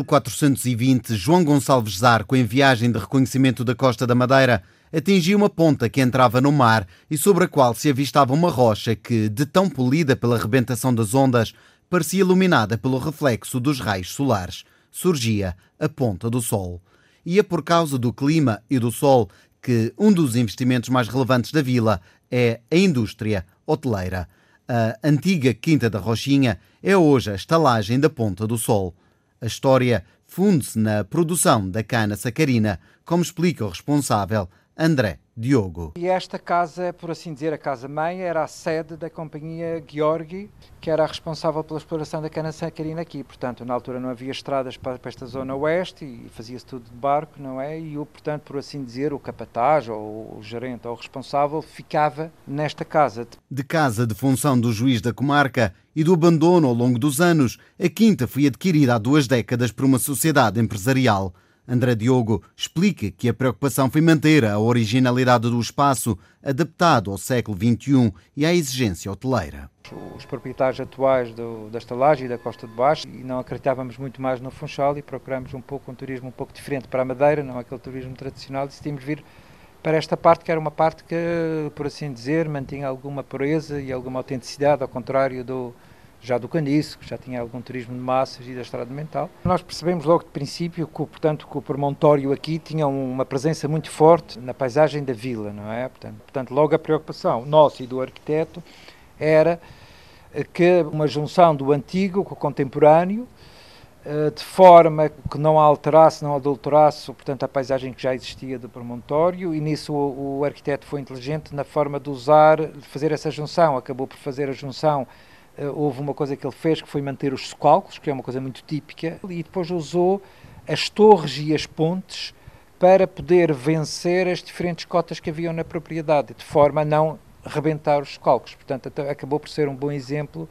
1420, João Gonçalves Zarco, em viagem de reconhecimento da costa da Madeira, atingiu uma ponta que entrava no mar e sobre a qual se avistava uma rocha que, de tão polida pela rebentação das ondas, parecia iluminada pelo reflexo dos raios solares. Surgia a ponta do sol. E é por causa do clima e do sol que um dos investimentos mais relevantes da vila é a indústria hoteleira. A antiga Quinta da Rochinha é hoje a estalagem da Ponta do Sol. A história funde-se na produção da cana sacarina, como explica o responsável André Diogo. E esta casa, por assim dizer, a casa-mãe, era a sede da companhia Georgi, que era a responsável pela exploração da cana-sacarina aqui. Portanto, na altura não havia estradas para, para esta zona oeste e fazia-se tudo de barco, não é? E, o, portanto, por assim dizer, o capataz ou o gerente ou o responsável ficava nesta casa. De casa de função do juiz da comarca e do abandono ao longo dos anos, a quinta foi adquirida há duas décadas por uma sociedade empresarial. André Diogo explica que a preocupação foi manter a originalidade do espaço adaptado ao século XXI e à exigência hoteleira. Os proprietários atuais do, da estalagem e da Costa de Baixo e não acreditávamos muito mais no Funchal e procuramos um pouco um turismo um pouco diferente para a Madeira, não aquele turismo tradicional, decidimos vir para esta parte que era uma parte que, por assim dizer, mantinha alguma pureza e alguma autenticidade, ao contrário do, já do Caniço, que já tinha algum turismo de massas e da estrada mental. Nós percebemos logo de princípio que, portanto, que o promontório aqui tinha uma presença muito forte na paisagem da vila, não é? Portanto, portanto logo a preocupação nossa e do arquiteto era que uma junção do antigo com o contemporâneo, eh, de forma que não alterasse, não adulterasse, portanto, a paisagem que já existia do promontório, e nisso o, o arquiteto foi inteligente na forma de usar, de fazer essa junção, acabou por fazer a junção eh, houve uma coisa que ele fez que foi manter os socalcos, que é uma coisa muito típica, e depois usou as torres e as pontes para poder vencer as diferentes cotas que haviam na propriedade, de forma a não rebentar os socalcos. Portanto, acabou por ser um bom exemplo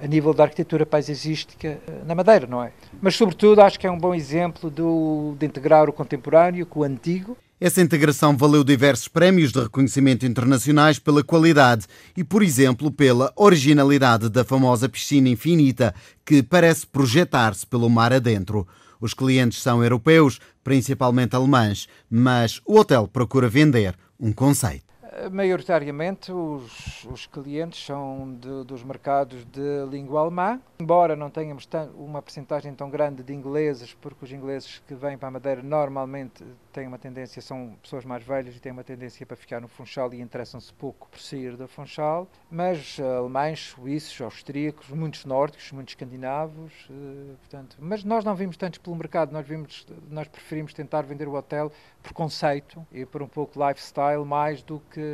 a nível da arquitetura paisagística eh, na Madeira, não é? Mas, sobretudo, acho que é um bom exemplo do, de integrar o contemporâneo com o antigo essa integração valeu diversos prémios de reconhecimento internacionais pela qualidade e, por exemplo, pela originalidade da famosa piscina infinita, que parece projetar-se pelo mar adentro. Os clientes são europeus, principalmente alemães, mas o hotel procura vender um conceito. Maioritariamente os, os clientes são de, dos mercados de língua alemã, embora não tenhamos uma percentagem tão grande de ingleses, porque os ingleses que vêm para a Madeira normalmente têm uma tendência, são pessoas mais velhas e têm uma tendência para ficar no Funchal e interessam-se pouco por sair do Funchal, mas alemães, suíços, austríacos, muitos nórdicos, muitos escandinavos, eh, portanto, mas nós não vimos tantos pelo mercado, nós, vimos, nós preferimos tentar vender o hotel por conceito e por um pouco lifestyle mais do que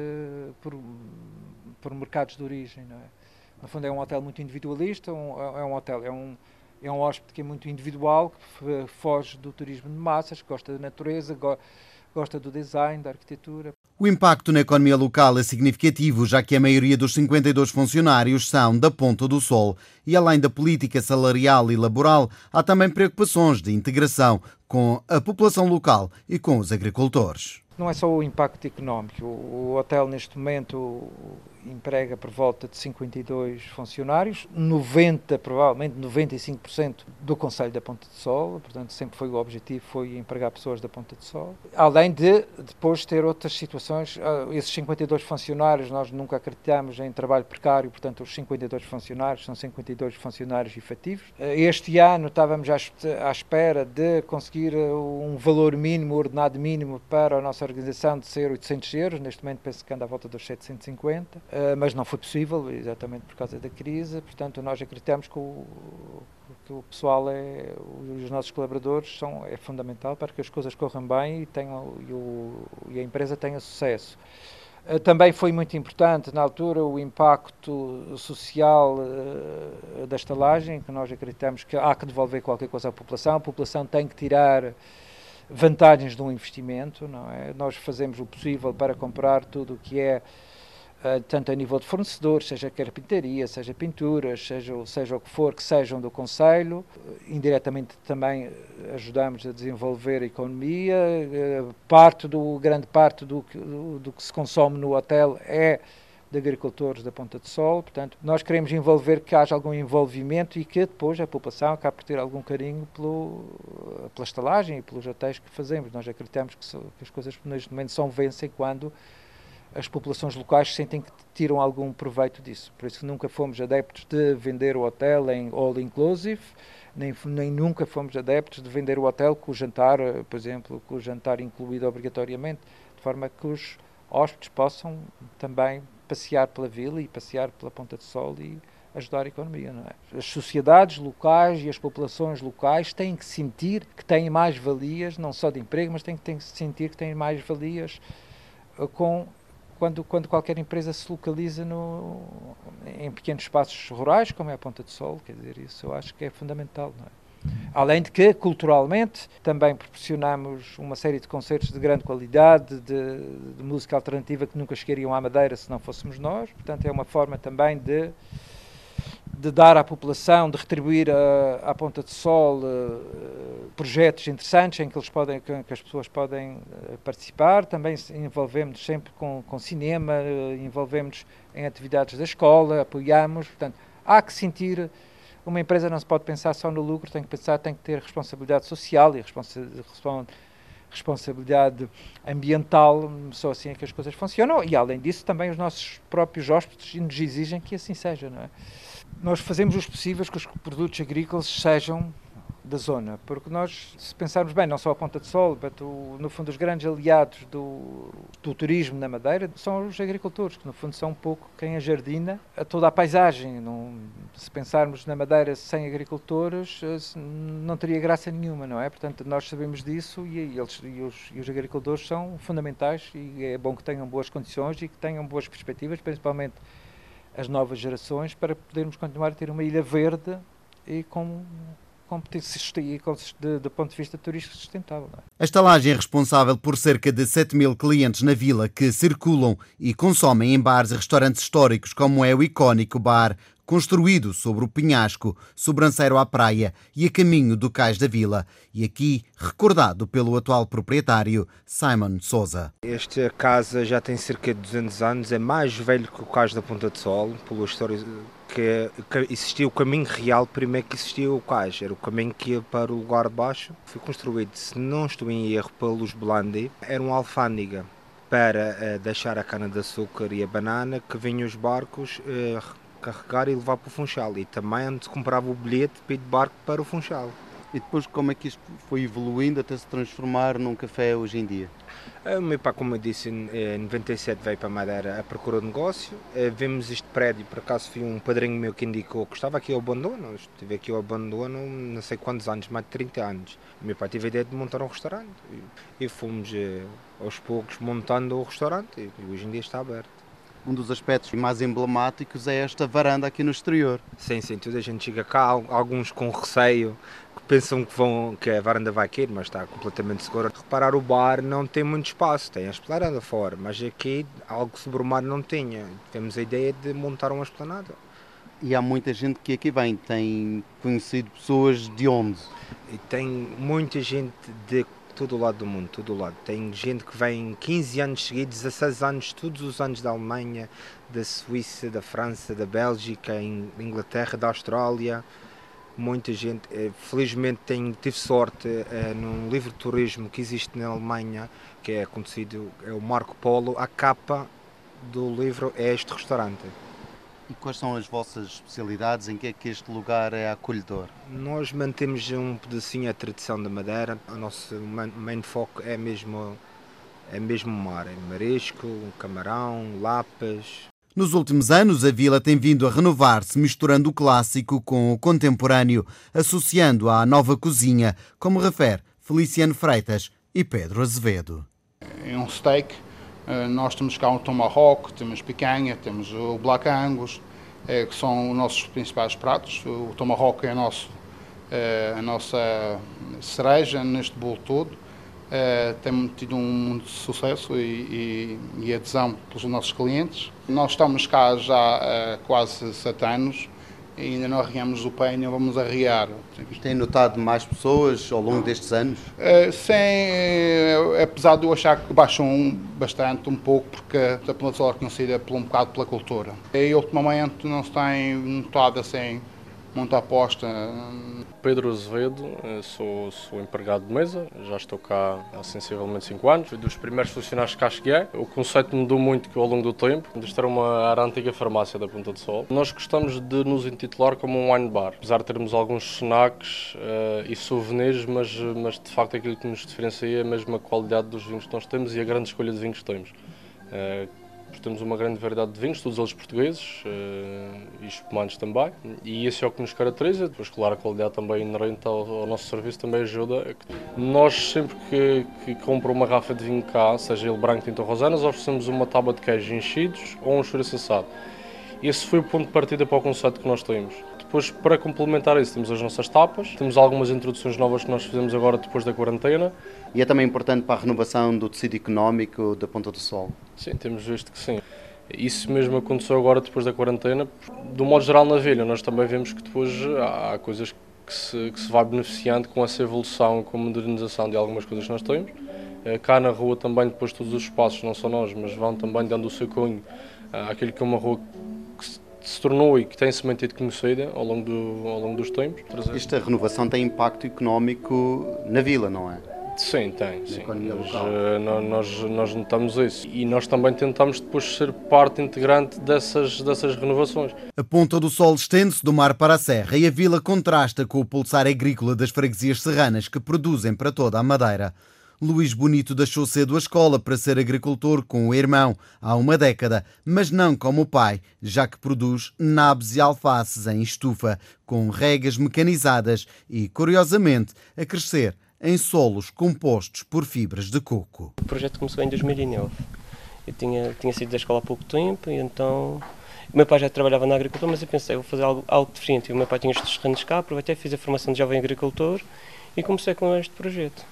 por, por mercados de origem. Não é? No fundo, é um hotel muito individualista, um, é um hotel, é um, é um hóspede que é muito individual, que foge do turismo de massas, gosta da natureza, go, gosta do design, da arquitetura. O impacto na economia local é significativo, já que a maioria dos 52 funcionários são da Ponta do Sol. E além da política salarial e laboral, há também preocupações de integração com a população local e com os agricultores. Não é só o impacto económico. O hotel, neste momento, emprega por volta de 52 funcionários, 90, provavelmente 95% do Conselho da Ponta de Sol, portanto sempre foi o objetivo, foi empregar pessoas da Ponta de Sol. Além de depois ter outras situações, ah, esses 52 funcionários, nós nunca acreditamos em trabalho precário, portanto os 52 funcionários são 52 funcionários efetivos. Ah, este ano estávamos à espera de conseguir ah, um valor mínimo, ordenado mínimo para a nossa organização de ser 800 euros, neste momento penso que anda à volta dos 750 eh, mas não foi possível, exatamente por causa da crise. Portanto, nós acreditamos que o, que o pessoal, é, os nossos colaboradores, são, é fundamental para que as coisas corram bem e, tenham, e, o, e a empresa tenha sucesso. Eh, também foi muito importante na altura o impacto social uh, da estalagem, que nós acreditamos que há que devolver qualquer coisa à população. A população tem que tirar vantagens de um investimento, não é? Nós fazemos o possível para comprar tudo o que é eh, tanto a nível de fornecedores, seja carpintaria, seja pinturas, seja, seja o que for, que sejam do Conselho. Indiretamente também ajudamos a desenvolver a economia. Eh, parte do, grande parte do, do, do que se consome no hotel é de agricultores da Ponta de Sol. Portanto, nós queremos envolver que haja algum envolvimento e que depois a população acabe por ter algum carinho pelo, pela estalagem e pelos hotéis que fazemos. Nós acreditamos que, que as coisas neste momento são vencem quando as populações locais sentem que tiram algum proveito disso. Por isso nunca fomos adeptos de vender o hotel em all inclusive, nem, nem nunca fomos adeptos de vender o hotel com o jantar, por exemplo, com o jantar incluído obrigatoriamente, de forma que os hóspedes possam também passear pela vila e passear pela Ponta de Sol e ajudar a economia. É? As sociedades locais e as populações locais têm que sentir que têm mais valias, não só de emprego, mas têm que, têm que sentir que têm mais valias uh, com quando, quando qualquer empresa se localiza no, em pequenos espaços rurais, como é a Ponta de Sol, quer dizer, isso eu acho que é fundamental. Não é? Além de que, culturalmente, também proporcionamos uma série de concertos de grande qualidade, de, de, música alternativa que nunca chegariam à Madeira se não fôssemos nós. Portanto, é uma forma também de, de dar à população, de retribuir a, à Ponta de Sol uh, projetos interessantes em que, eles podem, que, as pessoas podem uh, participar. Também envolvemos sempre com, com cinema, uh, envolvemos em atividades da escola, apoiamos. Portanto, há que sentir uma empresa não se pode pensar só no lucro, tem que pensar, tem que ter responsabilidade social e responsabilidade ambiental, só assim é que as coisas funcionam. E além disso, também os nossos próprios hóspedes nos exigem que assim seja, não é? Nós fazemos os possíveis que os produtos agrícolas sejam da zona, porque nós, se pensarmos bem, não só a Ponta de Sol, mas o, no fundo os grandes aliados do, do turismo na Madeira são os agricultores, que no fundo são um pouco quem ajardina a toda a paisagem. Não, se pensarmos na Madeira sem agricultores, eh, não teria graça nenhuma, não é? Portanto, nós sabemos disso e, eles, e, os, e os agricultores são fundamentais e é bom que tenham boas condições e que tenham boas perspectivas, principalmente as novas gerações, para podermos continuar a ter uma ilha verde e com do ponto de vista turístico sustentável. É? A estalagem é responsável por cerca de 7 mil clientes na vila que circulam e consomem em bares e restaurantes históricos, como é o icónico bar construído sobre o penhasco, sobranceiro à praia e a caminho do cais da vila, e aqui recordado pelo atual proprietário Simon Souza. Esta casa já tem cerca de 200 anos, é mais velho que o cais da Ponta de Sol, pela história que, existia o caminho real primeiro que existia o cais, era o caminho que ia para o lugar de baixo. Foi construído, se não estou em erro, pelos Blandi, era uma alfândega para uh, deixar a cana-de-açúcar e a banana que vinham os barcos uh, carregar e levar para o Funchal. E também onde se comprava o bilhete para ir de barco para o Funchal. E depois como é que isto foi evoluindo até se transformar num café hoje em dia? O meu pai, como eu disse, em 97 veio para Madeira a procura de negócio. Eh, vimos este prédio, por acaso foi um padrinho meu que indicou que estava aqui ao abandono. Estive aqui ao abandono não sei quantos anos, mais de 30 anos. O meu pai teve a ideia de montar um restaurante. E fomos eh, aos poucos montando o restaurante e hoje em dia está aberto um dos aspectos mais emblemáticos é esta varanda aqui no exterior. Sim, sim, toda a gente chega cá, alguns com receio, que pensam que, vão, que a varanda vai cair, mas está completamente segura. Reparar o bar não tem muito espaço, tem a esplanada fora, mas aqui algo sobre o mar não tinha. Temos a ideia de montar uma esplanada. E há muita gente que aqui vem, tem conhecido pessoas de onde? E tem muita gente de todo o lado do mundo, todo o lado. Tem gente que vem 15 anos seguidos, 16 anos, todos os anos da Alemanha, da Suíça, da França, da Bélgica, Inglaterra, da Austrália. Muita gente, eh, felizmente tenho, tive sorte é, num livro de turismo que existe na Alemanha, que é conhecido, é o Marco Polo, a capa do livro é este restaurante. E quais são as vossas especialidades? Em que é que este lugar é acolhedor? Nós mantemos um pedacinho a tradição da Madeira. O nosso main foco é mesmo, é mesmo mar. É marisco, camarão, lapas. Nos últimos anos, a vila tem vindo a renovar-se, misturando o clássico com o contemporâneo, associando à nova cozinha, como refere Feliciano Freitas e Pedro Azevedo. É um steak nós temos cá o tomahawk, temos picanha, temos o black angus, eh, que são os nossos principais pratos. O tomahawk é a, eh, a nossa cereja neste bolo todo. Temos tido um sucesso e, e, e adesão pelos nossos clientes. Nós estamos cá já há quase sete anos ainda não arreamos o penho, vamos arrear. Tem notado mais pessoas ao longo destes anos? Uh, sim, é, apesar de eu achar que baixam bastante, um pouco, porque a solar é conhecida por um bocado pela cultura. E ultimamente não se tem notado assim muita aposta Pedro Azevedo, eh, sou, sou empregado de mesa, já estou cá há sensivelmente 5 anos, fui dos primeiros funcionários que cá cheguei. O conceito mudou muito ao longo do tempo, isto era uma era antiga farmácia da Ponta do Sol. Nós gostamos de nos intitular como um wine bar, apesar de termos alguns snacks uh, e souvenirs, mas, mas de facto aquilo que nos diferencia é mesmo a qualidade dos vinhos que nós temos e a grande escolha de vinhos que temos. Uh, temos uma grande variedade de vinhos, todos eles portugueses uh, e espumantes também, e isso é o que nos caracteriza. Depois, claro, a qualidade também inerente ao, ao nosso serviço também ajuda. Nós, sempre que, que compro uma garrafa de vinho cá, seja ele branco, tinto ou rosanas, oferecemos uma tábua de queijo enchidos ou um chouriço assado. Esse foi o ponto de partida para o conceito que nós temos. Depois, para complementar isso, temos as nossas tapas, temos algumas introduções novas que nós fizemos agora depois da quarentena. E é também importante para a renovação do tecido económico da Ponta do Sol? Sim, temos visto que sim. Isso mesmo aconteceu agora depois da quarentena. Do modo geral, na vila, nós também vemos que depois há coisas que se, que se vai beneficiando com essa evolução, com a modernização de algumas coisas que nós temos. Eh, cá na rua também, depois todos os espaços, não só nós, mas vão também dando o seu cunho àquilo que é uma rua se tornou e que tem se mantido conhecida ao longo, do, ao longo dos tempos. Esta renovação tem impacto económico na vila, não é? Sim, tem. Sim. Nós, eh, nós, nós notamos isso e nós também tentamos depois ser parte integrante dessas, dessas renovações. A Ponta do Sol estende-se do mar para a serra e a vila contrasta com o pulsar agrícola das freguesias serranas que produzem para toda a Madeira. Luís Bonito deixou cedo a escola para ser agricultor com o irmão há uma década, mas não como o pai, já que produz nabos e alfaces em estufa, com regas mecanizadas e, curiosamente, a crescer em solos compostos por fibras de coco. O projeto começou em 2009. Eu tinha, tinha saído da escola há pouco tempo e então o meu pai já trabalhava na agricultura, mas eu pensei, vou fazer algo, algo diferente. E o meu pai tinha estes terrenos cá, aproveitei, fiz a formação de jovem agricultor e comecei com este projeto.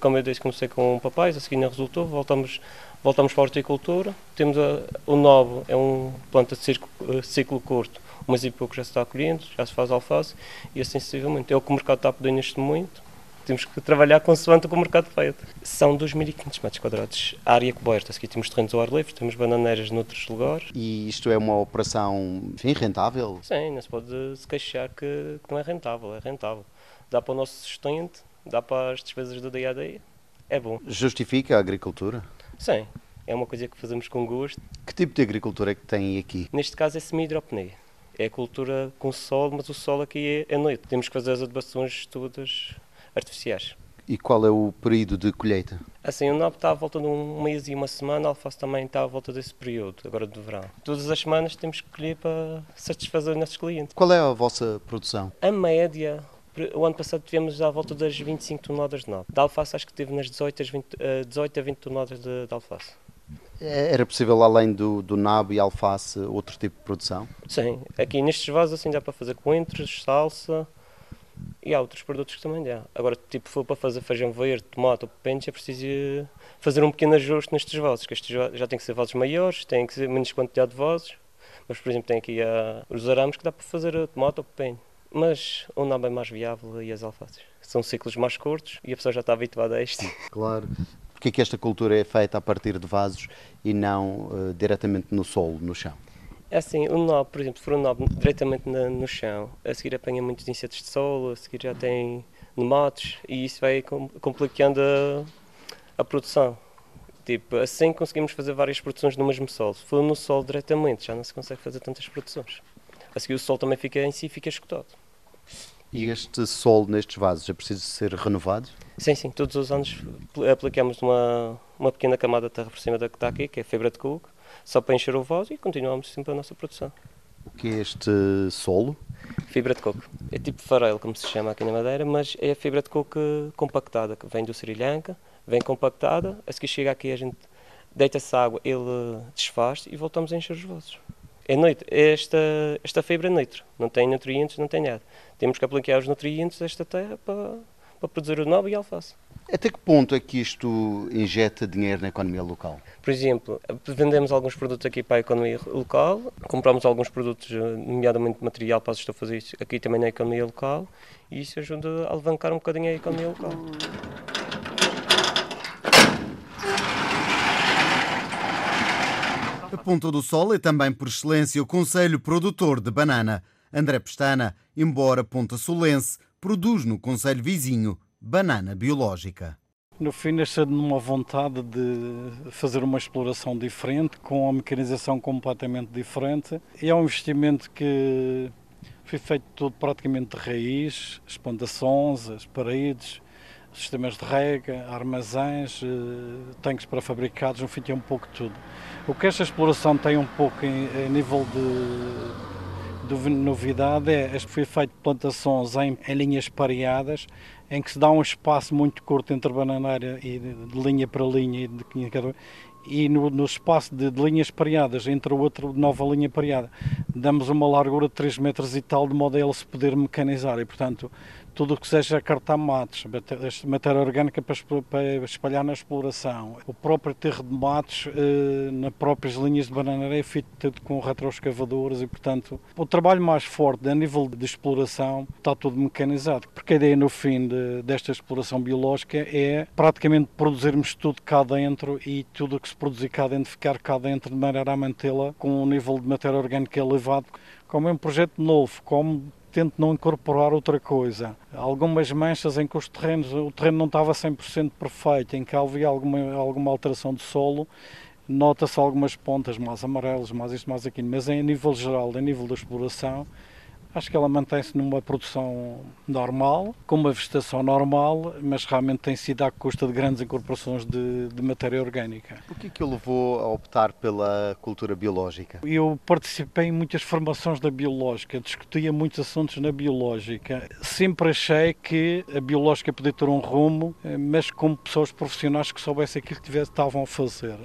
Como eu disse, comecei com papéis, a seguir não resultou, voltamos, voltamos para a horticultura. Temos a, o novo, é um planta de ciclo, eh, ciclo curto, mas e pouco já se está colhendo, já se faz alface e assim sucessivamente. É o que o mercado está a pedir neste momento. Temos que trabalhar consoante o que o mercado pede. São 2.500 metros quadrados. Área coberta, aqui temos terrenos ao ar livre, temos bananeiras noutros lugares. E isto é uma operação, enfim, rentável? Sim, não se pode se queixar que, que não é rentável, é rentável. Dá para o nosso sustento, dá para as despesas do dia a dia, é bom. Justifica a agricultura? Sim, é uma coisa que fazemos com gosto. Que tipo de agricultura é que tem aqui? Neste caso é semi-hidroponia. É a cultura com sol, mas o sol aqui é, é noite. Temos que fazer as adubações todas artificiais. E qual é o período de colheita? Assim, o nabo está à volta de um mês e uma semana, a alface também está à volta desse período, agora do verão. Todas as semanas temos que colher para satisfazer os nossos clientes. Qual é a vossa produção? A média o ano passado tivemos à volta das 25 toneladas de nabo. Da alface acho que teve nas 18 a 20, 18 a 20 toneladas de, de alface. É, era possível, além do, do nabo e alface, outro tipo de produção? Sim, aqui nestes vasos assim dá para fazer coentros, salsa e há outros produtos que também dá. Agora, tipo, for para fazer feijão verde, tomate ou pepino, é preciso fazer um pequeno ajuste nestes vasos, que estes já têm que ser vasos maiores, têm que ser menos quantidade de vasos. Mas, por exemplo, tem aqui a, os arames que dá para fazer tomate ou pepino mas o nabo é mais viável e as alfaces. São ciclos mais curtos e a pessoa já está habituada a isto. Claro. Porquê é que esta cultura é feita a partir de vasos e não uh, diretamente no solo, no chão? É assim, o nabo, por exemplo, se for um nabo diretamente na, no chão, a seguir apanha muitos insetos de solo, a seguir já tem nematos e isso vai complicando a, a produção. Tipo, assim conseguimos fazer várias produções no mesmo solo. Se for no solo diretamente, já não se consegue fazer tantas produções. A seguir o solo também fica em si fica escutado. E este solo nestes vasos é preciso ser renovado? Sim, sim. Todos os anos aplicamos uma, uma pequena camada de terra por cima da que está aqui, que é fibra de coco, só para encher o vaso e continuamos sempre a nossa produção. O que é este solo? Fibra de coco. É tipo farelo, como se chama aqui na Madeira, mas é a fibra de coco compactada, que vem do Sri Lanka, vem compactada, a seguir chega aqui a gente deita-se água, ele desfaz e voltamos a encher os vasos é noite. Esta, esta fibra é neutro, não tem nutrientes, não tem nada. Temos que aplicar os nutrientes desta terra para, para produzir o nabo e a alface. Até que ponto é que isto injeta dinheiro na economia local? Por exemplo, vendemos alguns produtos aqui para a economia local, compramos alguns produtos, nomeadamente material para as estufas aqui também na economia local, e isso ajuda a alavancar um bocadinho a economia local. A Ponta do Sol é também, por excelência, o Conselho Produtor de Banana. André Pestana, embora Ponta Solense, produz no Conselho Vizinho banana biológica. No fim, nasceu numa vontade de fazer uma exploração diferente, com uma mecanização completamente diferente. E é um investimento que foi feito tudo praticamente de raiz, as plantações, as paredes, sistemas de rega, armazéns, eh, tanques para fabricados, no fim tem um pouco de tudo. O que esta exploração tem um pouco em, em nível de, de, novidade é que foi feito plantações em, em, linhas pareadas, em que se dá um espaço muito curto entre bananeira e de, de linha para linha e de e no, no espaço de, de, linhas pareadas entre outra nova linha pareada damos uma largura de 3 metros e tal de modo a ele se poder mecanizar e portanto tudo o que seja cartar matos, matéria orgânica para espalhar na exploração. O próprio terro de matos, eh, nas próprias linhas de bananeira, é feito com retroescavadores e, portanto, o trabalho mais forte a nível de exploração está tudo mecanizado, porque a ideia no fim de, desta exploração biológica é praticamente produzirmos tudo cá dentro e tudo o que se produzir cá dentro ficar cá dentro de maneira a mantê-la com um nível de matéria orgânica elevado, como é um projeto novo, como tento não incorporar outra coisa. Algumas manchas em que os terrenos, o terreno não estava 100% perfeito, em que havia alguma, alguma alteração de solo, nota-se algumas pontas mais amarelas, mais isto, mais aquilo, mas em nível geral, em nível da exploração, Acho que ela mantém-se numa produção normal, com uma vegetação normal, mas realmente tem sido à custa de grandes incorporações de, de matéria orgânica. O que é que o levou a optar pela cultura biológica? Eu participei em muitas formações da biológica, discutia muitos assuntos na biológica. Sempre achei que a biológica podia ter um rumo, mas com pessoas profissionais que soubessem aquilo que estavam a fazer.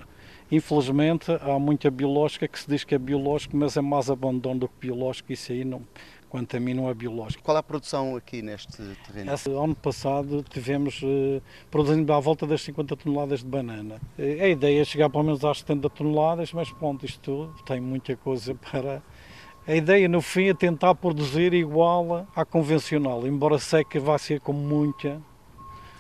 Infelizmente, há muita biológica que se diz que é biológico, mas é mais abandono do que biológico, isso aí não, quanto a é biológico. Qual é a produção aqui neste terreno? Esse ano passado tivemos uh, produzindo à volta das 50 toneladas de banana. Uh, a ideia é chegar pelo menos às 70 toneladas, mas pronto, isto tem muita coisa para... A ideia no fim é tentar produzir igual à convencional, embora sei que vai ser com muita,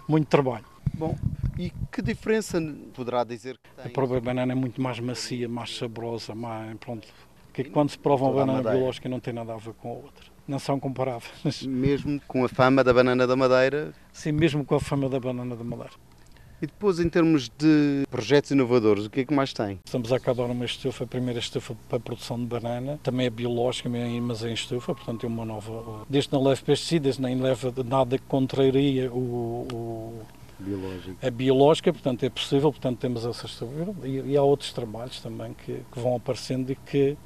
muito trabalho. Bom, e que diferença poderá dizer que tem? A própria banana é muito mais macia, mais saborosa, mais, pronto, que quando se prova uma banana biológica não tem nada a ver com a outra. Não são comparáveis. Mesmo com a fama da banana da Madeira? Sim, mesmo com a fama da banana da Madeira. E depois, em termos de projetos inovadores, o que é que mais tem? Estamos a acabar uma estufa, a primeira estufa para a produção de banana, também é biológica, mas é em estufa, portanto é uma nova. Desde não leva pesticidas, nem leva nada que contraria o, o biológica. É biológica, portanto é possível, portanto temos essa e, e há outros trabalhos também que, que vão aparecendo e que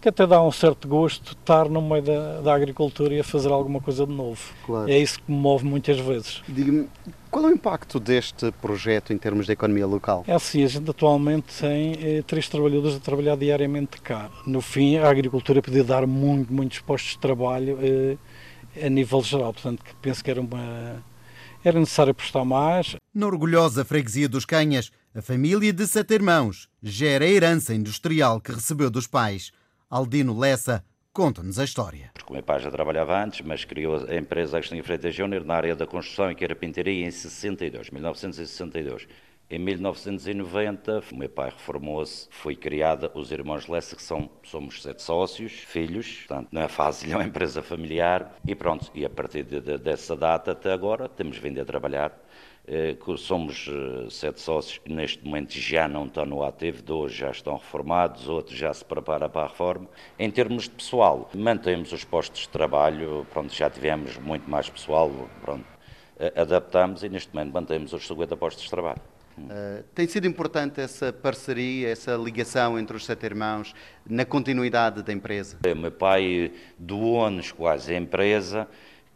que até dá um certo gosto estar no meio da, da agricultura e a fazer alguma coisa de novo. Claro. É isso que me move muitas vezes. Diga-me, qual é o impacto deste projeto em termos da economia local? É assim, a gente atualmente tem eh, três trabalhadores a trabalhar diariamente cá. No fim, a agricultura podia dar muito, muitos postos de trabalho eh, a nível geral, portanto, penso que era uma... Era necessário apostar mais. Na orgulhosa freguesia dos Canhas, a família de sete irmãos gera a herança industrial que recebeu dos pais. Aldino Lessa conta-nos a história. Porque o meu pai já trabalhava antes, mas criou a empresa Agostinho Freitas Júnior na área da construção e carpintaria em 62, 1962. Em 1990, o meu pai reformou-se, foi criada os Irmãos Lessa, que são, somos sete sócios, filhos, portanto não é fácil, é uma empresa familiar, e pronto, e a partir de, de, dessa data até agora temos vindo a trabalhar somos eh, sete sócios que neste momento já não estão no ativo, dois já estão reformados, outros já se preparam para a reforma. Em termos de pessoal, mantemos os postos de trabalho, pronto, já tivemos muito mais pessoal, pronto, adaptamos e neste momento mantemos os 50 postos de trabalho. Uh, tem sido importante essa parceria, essa ligação entre os sete irmãos na continuidade da empresa? O meu pai doou-nos quase a empresa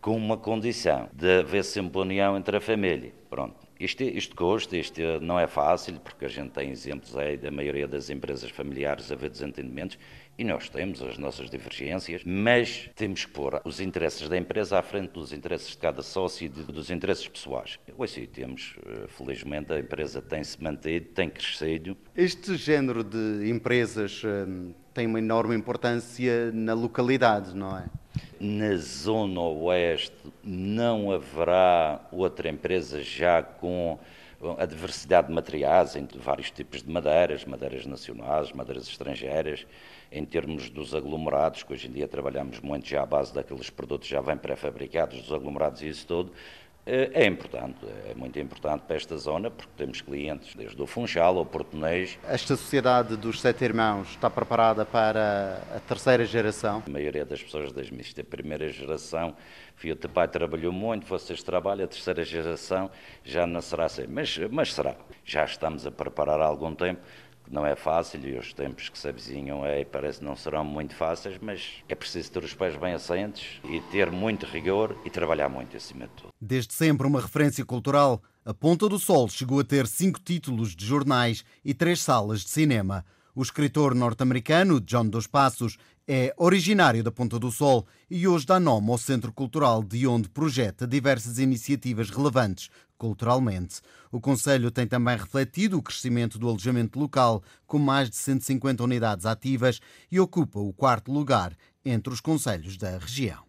com uma condição de haver sempre união entre a família. Pronto. Isto, isto custa, isto não é fácil, porque a gente tem exemplos aí da maioria das empresas familiares haver desentendimentos, E nós temos as nossas divergências, mas temos que pôr os interesses da empresa à frente dos interesses de cada sócio e dos interesses pessoais. Hoje temos, eh, felizmente, a empresa tem-se mantido, tem crescido. Este género de empresas hum, tem uma enorme importância na localidade, não é? Na zona oeste não haverá outra empresa já com a diversidade de materiais, entre vários tipos de madeiras, madeiras nacionais, madeiras estrangeiras, em termos dos aglomerados, que hoje em dia trabalhamos muito já à base daqueles produtos já bem pré-fabricados, dos aglomerados e isso tudo, é importante, é muito importante para esta zona, porque temos clientes desde o Funchal ao Português. Esta sociedade dos sete irmãos está preparada para a terceira geração? A maioria das pessoas diz-me isto é a primeira geração, filho de pai trabalhou muito, vocês trabalham, a terceira geração já não será assim, mas, mas será. Já estamos a preparar há algum tempo, não é fácil e os tempos que se avizinham aí parece não serão muito fáceis, mas é preciso ter os pés bem assentes e ter muito rigor e trabalhar muito acima de tudo. Desde sempre uma referência cultural, a Ponta do Sol chegou a ter cinco títulos de jornais e três salas de cinema. O escritor norte-americano John Dos Passos é originário da Ponta do Sol e hoje dá nome ao Centro Cultural, de onde projeta diversas iniciativas relevantes culturalmente. O Conselho tem também refletido o crescimento do alojamento local, com mais de 150 unidades ativas, e ocupa o quarto lugar entre os conselhos da região.